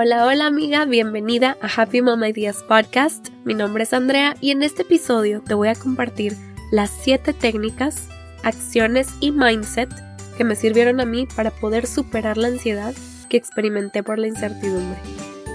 Hola, hola amiga, bienvenida a Happy Mom Ideas Podcast. Mi nombre es Andrea y en este episodio te voy a compartir las 7 técnicas, acciones y mindset que me sirvieron a mí para poder superar la ansiedad que experimenté por la incertidumbre.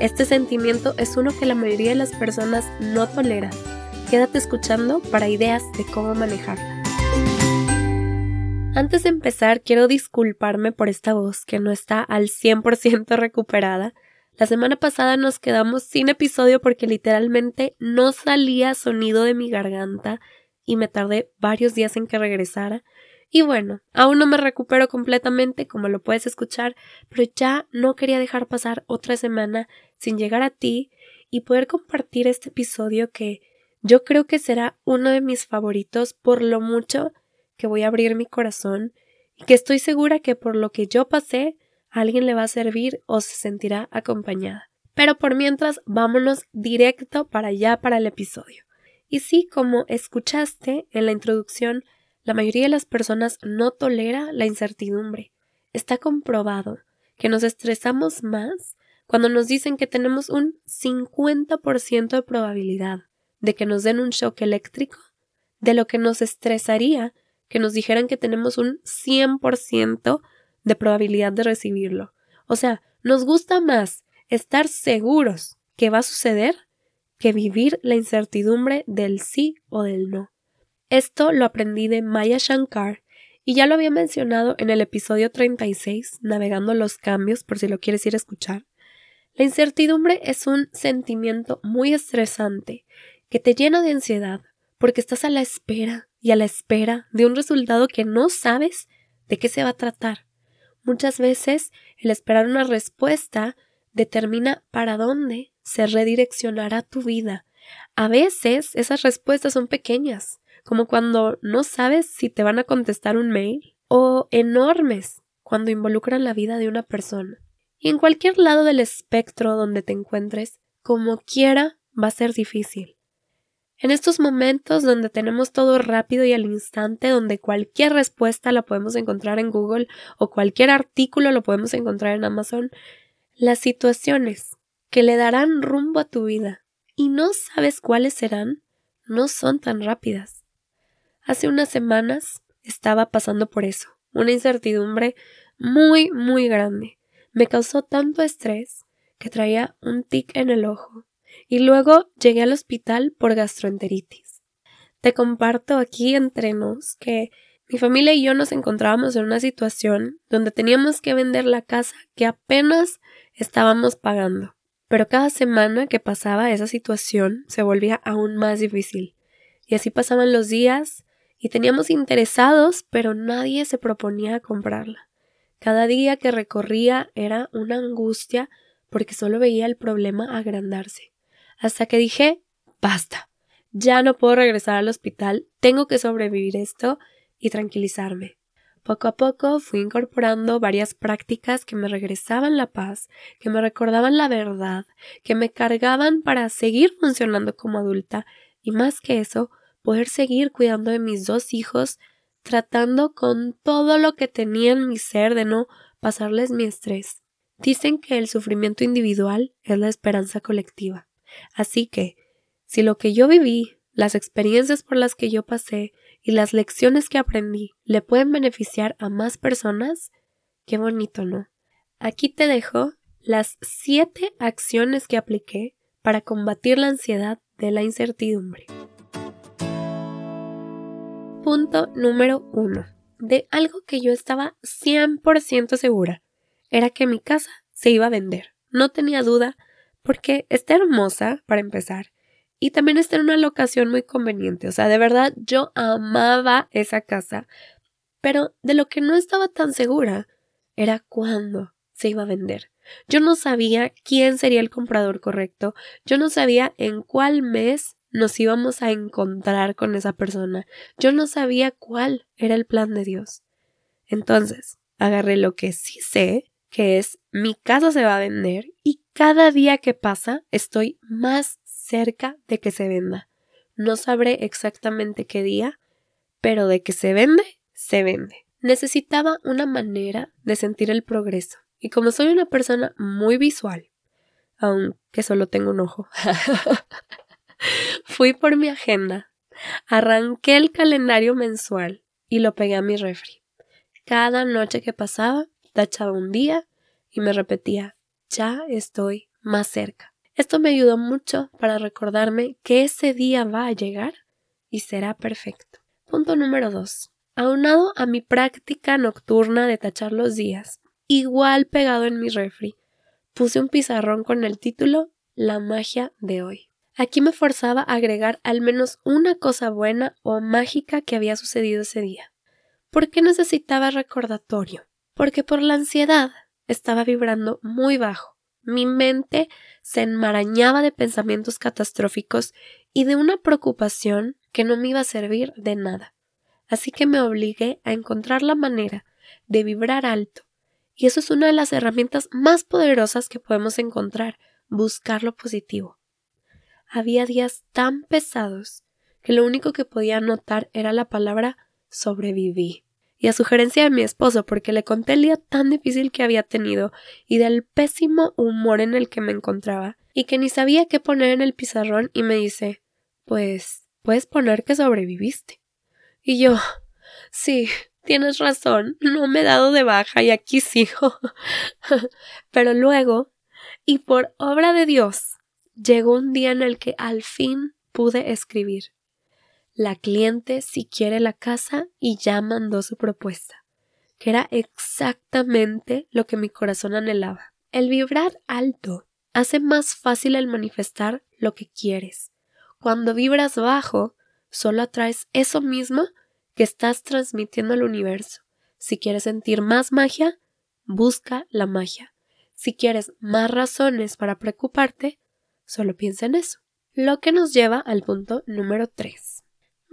Este sentimiento es uno que la mayoría de las personas no tolera. Quédate escuchando para ideas de cómo manejarla. Antes de empezar, quiero disculparme por esta voz que no está al 100% recuperada. La semana pasada nos quedamos sin episodio porque literalmente no salía sonido de mi garganta y me tardé varios días en que regresara. Y bueno, aún no me recupero completamente, como lo puedes escuchar, pero ya no quería dejar pasar otra semana sin llegar a ti y poder compartir este episodio que yo creo que será uno de mis favoritos por lo mucho que voy a abrir mi corazón y que estoy segura que por lo que yo pasé alguien le va a servir o se sentirá acompañada. Pero por mientras, vámonos directo para allá para el episodio. Y sí, como escuchaste en la introducción, la mayoría de las personas no tolera la incertidumbre. Está comprobado que nos estresamos más cuando nos dicen que tenemos un 50% de probabilidad de que nos den un shock eléctrico, de lo que nos estresaría que nos dijeran que tenemos un 100% de probabilidad de recibirlo. O sea, nos gusta más estar seguros que va a suceder que vivir la incertidumbre del sí o del no. Esto lo aprendí de Maya Shankar y ya lo había mencionado en el episodio 36, Navegando los cambios, por si lo quieres ir a escuchar. La incertidumbre es un sentimiento muy estresante que te llena de ansiedad porque estás a la espera y a la espera de un resultado que no sabes de qué se va a tratar. Muchas veces el esperar una respuesta determina para dónde se redireccionará tu vida. A veces esas respuestas son pequeñas, como cuando no sabes si te van a contestar un mail, o enormes cuando involucran la vida de una persona. Y en cualquier lado del espectro donde te encuentres, como quiera, va a ser difícil. En estos momentos donde tenemos todo rápido y al instante, donde cualquier respuesta la podemos encontrar en Google o cualquier artículo lo podemos encontrar en Amazon, las situaciones que le darán rumbo a tu vida y no sabes cuáles serán, no son tan rápidas. Hace unas semanas estaba pasando por eso, una incertidumbre muy, muy grande. Me causó tanto estrés que traía un tic en el ojo y luego llegué al hospital por gastroenteritis. Te comparto aquí entre nos que mi familia y yo nos encontrábamos en una situación donde teníamos que vender la casa que apenas estábamos pagando. Pero cada semana que pasaba esa situación se volvía aún más difícil. Y así pasaban los días y teníamos interesados, pero nadie se proponía comprarla. Cada día que recorría era una angustia porque solo veía el problema agrandarse. Hasta que dije basta. Ya no puedo regresar al hospital, tengo que sobrevivir esto y tranquilizarme. Poco a poco fui incorporando varias prácticas que me regresaban la paz, que me recordaban la verdad, que me cargaban para seguir funcionando como adulta y más que eso, poder seguir cuidando de mis dos hijos, tratando con todo lo que tenía en mi ser de no pasarles mi estrés. Dicen que el sufrimiento individual es la esperanza colectiva. Así que, si lo que yo viví, las experiencias por las que yo pasé y las lecciones que aprendí le pueden beneficiar a más personas, qué bonito, ¿no? Aquí te dejo las siete acciones que apliqué para combatir la ansiedad de la incertidumbre. Punto número uno. De algo que yo estaba 100% segura. Era que mi casa se iba a vender. No tenía duda porque está hermosa, para empezar, y también está en una locación muy conveniente. O sea, de verdad yo amaba esa casa, pero de lo que no estaba tan segura era cuándo se iba a vender. Yo no sabía quién sería el comprador correcto, yo no sabía en cuál mes nos íbamos a encontrar con esa persona. Yo no sabía cuál era el plan de Dios. Entonces, agarré lo que sí sé, que es mi casa se va a vender y cada día que pasa estoy más cerca de que se venda. No sabré exactamente qué día, pero de que se vende, se vende. Necesitaba una manera de sentir el progreso y como soy una persona muy visual, aunque solo tengo un ojo. Fui por mi agenda, arranqué el calendario mensual y lo pegué a mi refri. Cada noche que pasaba, tachaba un día y me repetía, ya estoy más cerca. Esto me ayudó mucho para recordarme que ese día va a llegar y será perfecto. Punto número 2. Aunado a mi práctica nocturna de tachar los días, igual pegado en mi refri, puse un pizarrón con el título La magia de hoy. Aquí me forzaba a agregar al menos una cosa buena o mágica que había sucedido ese día. ¿Por qué necesitaba recordatorio? Porque por la ansiedad estaba vibrando muy bajo. Mi mente se enmarañaba de pensamientos catastróficos y de una preocupación que no me iba a servir de nada. Así que me obligué a encontrar la manera de vibrar alto. Y eso es una de las herramientas más poderosas que podemos encontrar, buscar lo positivo. Había días tan pesados que lo único que podía notar era la palabra sobreviví. Y a sugerencia de mi esposo, porque le conté el día tan difícil que había tenido y del pésimo humor en el que me encontraba, y que ni sabía qué poner en el pizarrón, y me dice Pues puedes poner que sobreviviste. Y yo Sí, tienes razón, no me he dado de baja y aquí sigo. Pero luego, y por obra de Dios, llegó un día en el que al fin pude escribir. La cliente si quiere la casa y ya mandó su propuesta, que era exactamente lo que mi corazón anhelaba. El vibrar alto hace más fácil el manifestar lo que quieres. Cuando vibras bajo, solo atraes eso mismo que estás transmitiendo al universo. Si quieres sentir más magia, busca la magia. Si quieres más razones para preocuparte, solo piensa en eso. Lo que nos lleva al punto número 3.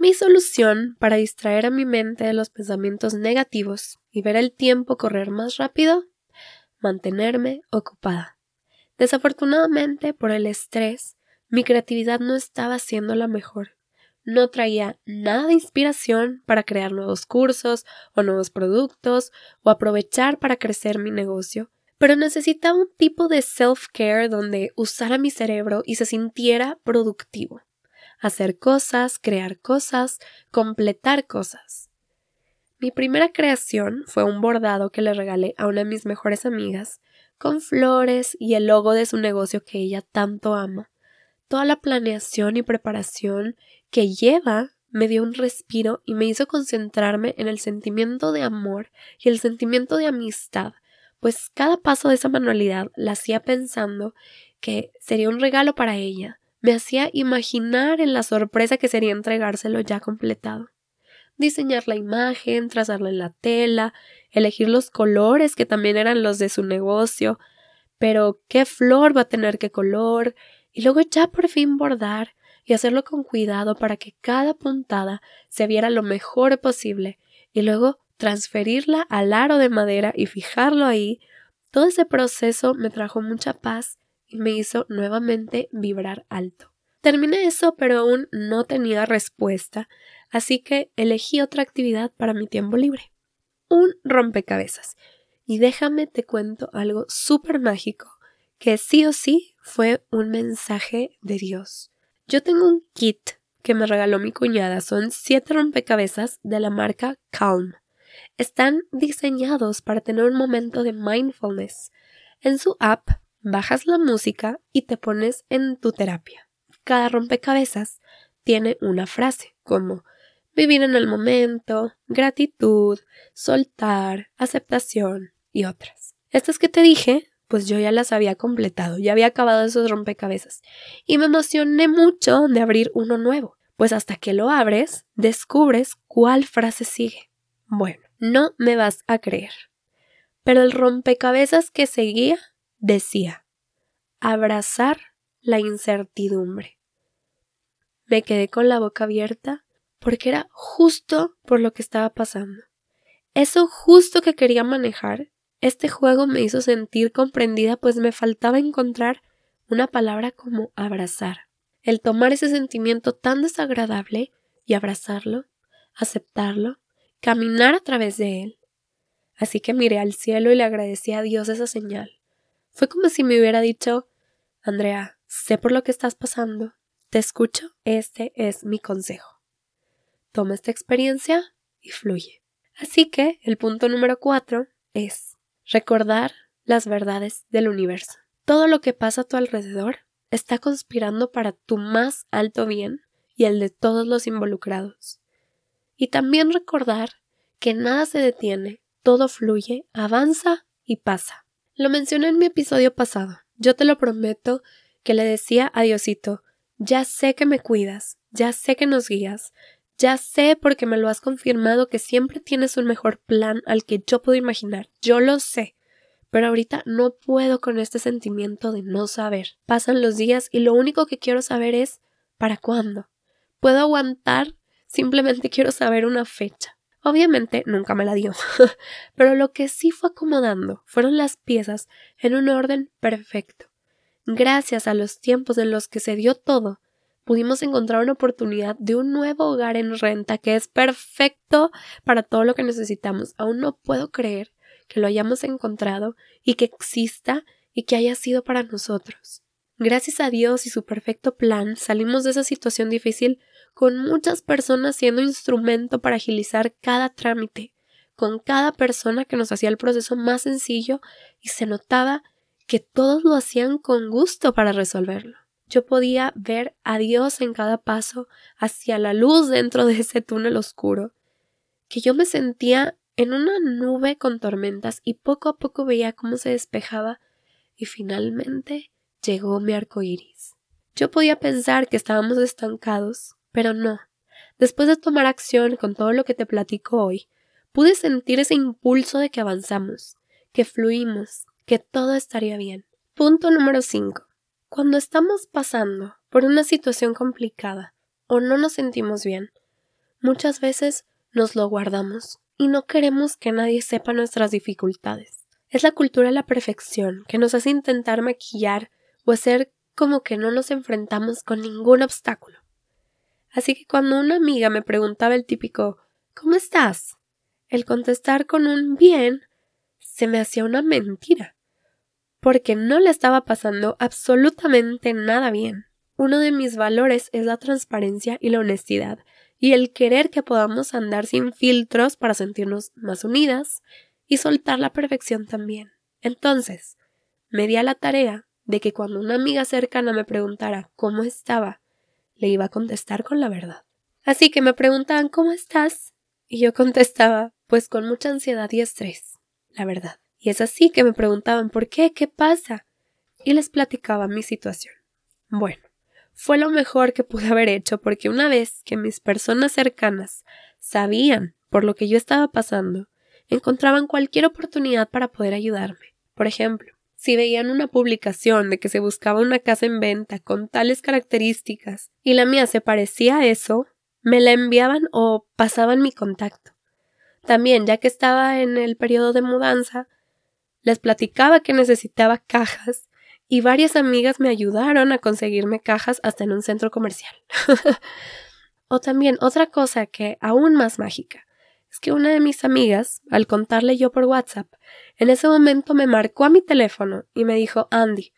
Mi solución para distraer a mi mente de los pensamientos negativos y ver el tiempo correr más rápido, mantenerme ocupada. Desafortunadamente, por el estrés, mi creatividad no estaba siendo la mejor. No traía nada de inspiración para crear nuevos cursos o nuevos productos o aprovechar para crecer mi negocio, pero necesitaba un tipo de self-care donde usara mi cerebro y se sintiera productivo hacer cosas, crear cosas, completar cosas. Mi primera creación fue un bordado que le regalé a una de mis mejores amigas, con flores y el logo de su negocio que ella tanto ama. Toda la planeación y preparación que lleva me dio un respiro y me hizo concentrarme en el sentimiento de amor y el sentimiento de amistad, pues cada paso de esa manualidad la hacía pensando que sería un regalo para ella, me hacía imaginar en la sorpresa que sería entregárselo ya completado. Diseñar la imagen, trazarla en la tela, elegir los colores que también eran los de su negocio, pero qué flor va a tener qué color, y luego ya por fin bordar y hacerlo con cuidado para que cada puntada se viera lo mejor posible, y luego transferirla al aro de madera y fijarlo ahí. Todo ese proceso me trajo mucha paz y me hizo nuevamente vibrar alto. Terminé eso, pero aún no tenía respuesta, así que elegí otra actividad para mi tiempo libre. Un rompecabezas. Y déjame te cuento algo súper mágico, que sí o sí fue un mensaje de Dios. Yo tengo un kit que me regaló mi cuñada. Son siete rompecabezas de la marca Calm. Están diseñados para tener un momento de mindfulness. En su app bajas la música y te pones en tu terapia. Cada rompecabezas tiene una frase como vivir en el momento, gratitud, soltar, aceptación y otras. Estas que te dije, pues yo ya las había completado, ya había acabado esos rompecabezas y me emocioné mucho de abrir uno nuevo, pues hasta que lo abres, descubres cuál frase sigue. Bueno, no me vas a creer. Pero el rompecabezas que seguía decía abrazar la incertidumbre. Me quedé con la boca abierta porque era justo por lo que estaba pasando. Eso justo que quería manejar, este juego me hizo sentir comprendida pues me faltaba encontrar una palabra como abrazar. El tomar ese sentimiento tan desagradable y abrazarlo, aceptarlo, caminar a través de él. Así que miré al cielo y le agradecí a Dios esa señal. Fue como si me hubiera dicho Andrea, sé por lo que estás pasando, te escucho, este es mi consejo. Toma esta experiencia y fluye. Así que el punto número cuatro es recordar las verdades del universo. Todo lo que pasa a tu alrededor está conspirando para tu más alto bien y el de todos los involucrados. Y también recordar que nada se detiene, todo fluye, avanza y pasa. Lo mencioné en mi episodio pasado. Yo te lo prometo que le decía a Diosito, ya sé que me cuidas, ya sé que nos guías, ya sé porque me lo has confirmado que siempre tienes un mejor plan al que yo puedo imaginar. Yo lo sé. Pero ahorita no puedo con este sentimiento de no saber. Pasan los días y lo único que quiero saber es ¿para cuándo? ¿Puedo aguantar? Simplemente quiero saber una fecha. Obviamente nunca me la dio, pero lo que sí fue acomodando fueron las piezas en un orden perfecto. Gracias a los tiempos en los que se dio todo, pudimos encontrar una oportunidad de un nuevo hogar en renta que es perfecto para todo lo que necesitamos. Aún no puedo creer que lo hayamos encontrado y que exista y que haya sido para nosotros. Gracias a Dios y su perfecto plan salimos de esa situación difícil con muchas personas siendo instrumento para agilizar cada trámite, con cada persona que nos hacía el proceso más sencillo y se notaba que todos lo hacían con gusto para resolverlo. Yo podía ver a Dios en cada paso hacia la luz dentro de ese túnel oscuro, que yo me sentía en una nube con tormentas y poco a poco veía cómo se despejaba y finalmente llegó mi arco iris. Yo podía pensar que estábamos estancados, pero no. Después de tomar acción con todo lo que te platico hoy, pude sentir ese impulso de que avanzamos, que fluimos, que todo estaría bien. Punto número 5. Cuando estamos pasando por una situación complicada o no nos sentimos bien, muchas veces nos lo guardamos y no queremos que nadie sepa nuestras dificultades. Es la cultura de la perfección que nos hace intentar maquillar o hacer como que no nos enfrentamos con ningún obstáculo. Así que cuando una amiga me preguntaba el típico ¿Cómo estás? el contestar con un bien se me hacía una mentira, porque no le estaba pasando absolutamente nada bien. Uno de mis valores es la transparencia y la honestidad, y el querer que podamos andar sin filtros para sentirnos más unidas y soltar la perfección también. Entonces, me di a la tarea de que cuando una amiga cercana me preguntara cómo estaba, le iba a contestar con la verdad. Así que me preguntaban ¿cómo estás? Y yo contestaba pues con mucha ansiedad y estrés, la verdad. Y es así que me preguntaban ¿por qué? ¿qué pasa? Y les platicaba mi situación. Bueno, fue lo mejor que pude haber hecho porque una vez que mis personas cercanas sabían por lo que yo estaba pasando, encontraban cualquier oportunidad para poder ayudarme. Por ejemplo, si veían una publicación de que se buscaba una casa en venta con tales características y la mía se parecía a eso, me la enviaban o pasaban mi contacto. También, ya que estaba en el periodo de mudanza, les platicaba que necesitaba cajas y varias amigas me ayudaron a conseguirme cajas hasta en un centro comercial. o también otra cosa que aún más mágica es que una de mis amigas, al contarle yo por WhatsApp, en ese momento me marcó a mi teléfono y me dijo Andy,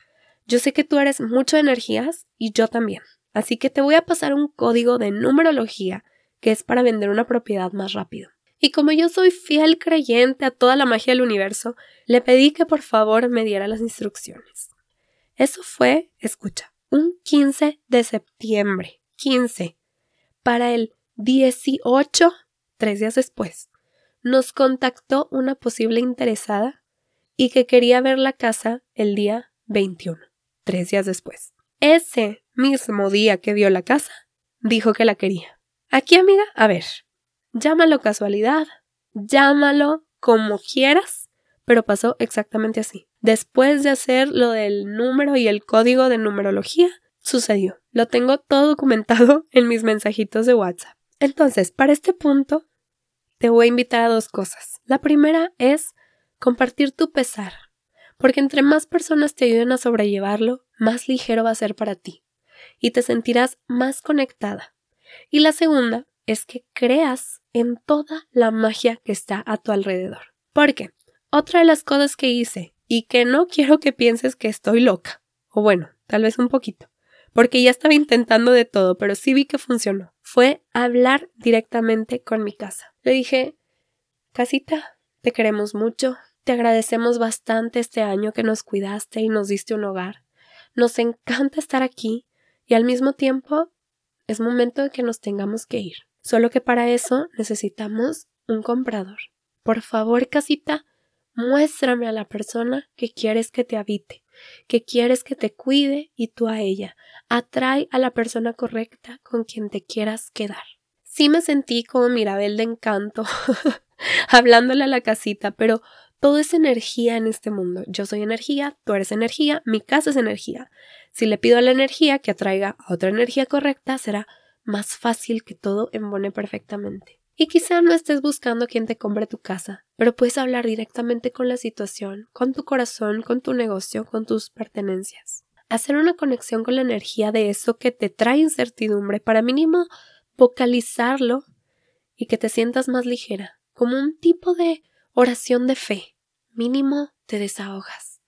yo sé que tú eres mucho de energías y yo también, así que te voy a pasar un código de numerología que es para vender una propiedad más rápido. Y como yo soy fiel creyente a toda la magia del universo, le pedí que por favor me diera las instrucciones. Eso fue, escucha, un 15 de septiembre. 15. Para el 18 tres días después, nos contactó una posible interesada y que quería ver la casa el día 21, tres días después. Ese mismo día que vio la casa, dijo que la quería. Aquí, amiga, a ver, llámalo casualidad, llámalo como quieras, pero pasó exactamente así. Después de hacer lo del número y el código de numerología, sucedió. Lo tengo todo documentado en mis mensajitos de WhatsApp. Entonces, para este punto, te voy a invitar a dos cosas. La primera es compartir tu pesar, porque entre más personas te ayuden a sobrellevarlo, más ligero va a ser para ti y te sentirás más conectada. Y la segunda es que creas en toda la magia que está a tu alrededor. Porque otra de las cosas que hice y que no quiero que pienses que estoy loca, o bueno, tal vez un poquito, porque ya estaba intentando de todo, pero sí vi que funcionó. Fue hablar directamente con mi casa. Le dije, casita, te queremos mucho, te agradecemos bastante este año que nos cuidaste y nos diste un hogar. Nos encanta estar aquí y al mismo tiempo es momento de que nos tengamos que ir. Solo que para eso necesitamos un comprador. Por favor, casita, muéstrame a la persona que quieres que te habite, que quieres que te cuide y tú a ella. Atrae a la persona correcta con quien te quieras quedar. Sí me sentí como Mirabel de encanto, hablándole a la casita, pero todo es energía en este mundo. Yo soy energía, tú eres energía, mi casa es energía. Si le pido a la energía que atraiga a otra energía correcta, será más fácil que todo embone perfectamente. Y quizá no estés buscando quien te compre tu casa, pero puedes hablar directamente con la situación, con tu corazón, con tu negocio, con tus pertenencias. Hacer una conexión con la energía de eso que te trae incertidumbre para mínimo vocalizarlo y que te sientas más ligera, como un tipo de oración de fe mínimo te desahogas.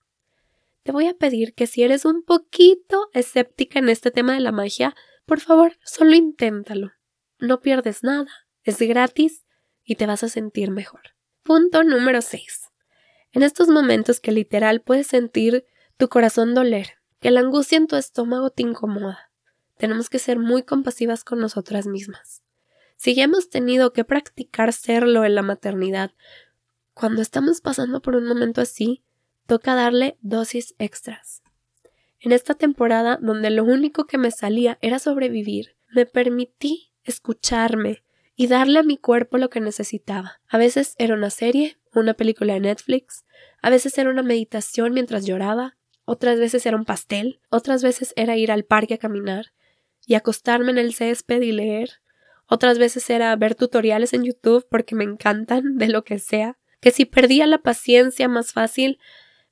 Te voy a pedir que si eres un poquito escéptica en este tema de la magia, por favor, solo inténtalo. No pierdes nada, es gratis y te vas a sentir mejor. Punto número 6. En estos momentos que literal puedes sentir tu corazón doler, que la angustia en tu estómago te incomoda, tenemos que ser muy compasivas con nosotras mismas. Si ya hemos tenido que practicar serlo en la maternidad, cuando estamos pasando por un momento así, toca darle dosis extras. En esta temporada, donde lo único que me salía era sobrevivir, me permití escucharme y darle a mi cuerpo lo que necesitaba. A veces era una serie, una película de Netflix, a veces era una meditación mientras lloraba, otras veces era un pastel, otras veces era ir al parque a caminar y acostarme en el césped y leer, otras veces era ver tutoriales en YouTube porque me encantan de lo que sea, que si perdía la paciencia más fácil,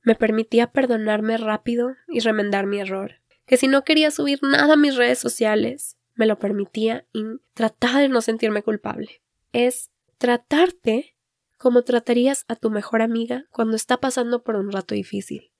me permitía perdonarme rápido y remendar mi error, que si no quería subir nada a mis redes sociales, me lo permitía y trataba de no sentirme culpable. Es tratarte como tratarías a tu mejor amiga cuando está pasando por un rato difícil.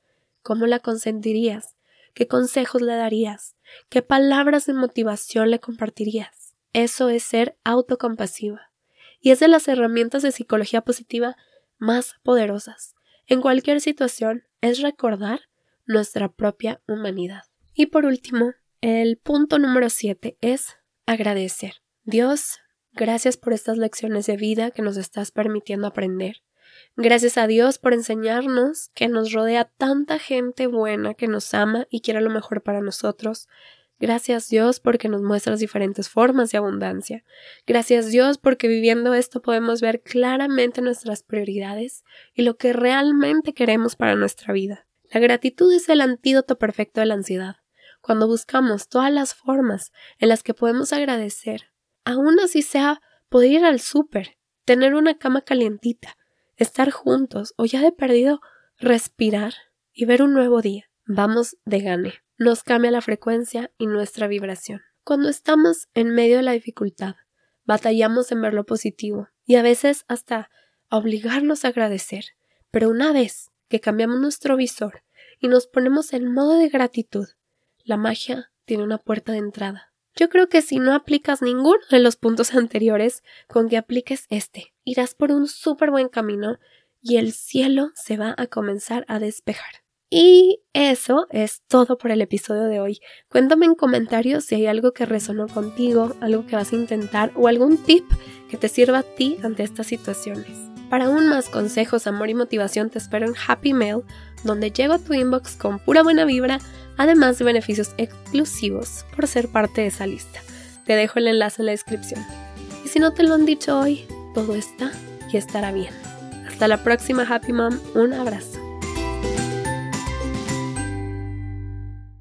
¿Cómo la consentirías? ¿Qué consejos le darías? ¿Qué palabras de motivación le compartirías? Eso es ser autocompasiva. Y es de las herramientas de psicología positiva más poderosas en cualquier situación es recordar nuestra propia humanidad. Y por último, el punto número 7 es agradecer. Dios, gracias por estas lecciones de vida que nos estás permitiendo aprender. Gracias a Dios por enseñarnos que nos rodea tanta gente buena que nos ama y quiere lo mejor para nosotros. Gracias Dios porque nos muestras diferentes formas de abundancia. Gracias Dios porque viviendo esto podemos ver claramente nuestras prioridades y lo que realmente queremos para nuestra vida. La gratitud es el antídoto perfecto de la ansiedad. Cuando buscamos todas las formas en las que podemos agradecer, aún así sea poder ir al súper, tener una cama calientita, estar juntos o ya de perdido respirar y ver un nuevo día, vamos de gane nos cambia la frecuencia y nuestra vibración. Cuando estamos en medio de la dificultad, batallamos en ver lo positivo y a veces hasta obligarnos a agradecer. Pero una vez que cambiamos nuestro visor y nos ponemos en modo de gratitud, la magia tiene una puerta de entrada. Yo creo que si no aplicas ninguno de los puntos anteriores, con que apliques este, irás por un súper buen camino y el cielo se va a comenzar a despejar. Y eso es todo por el episodio de hoy. Cuéntame en comentarios si hay algo que resonó contigo, algo que vas a intentar o algún tip que te sirva a ti ante estas situaciones. Para aún más consejos, amor y motivación te espero en Happy Mail, donde llego a tu inbox con pura buena vibra, además de beneficios exclusivos por ser parte de esa lista. Te dejo el enlace en la descripción. Y si no te lo han dicho hoy, todo está y estará bien. Hasta la próxima Happy Mom, un abrazo.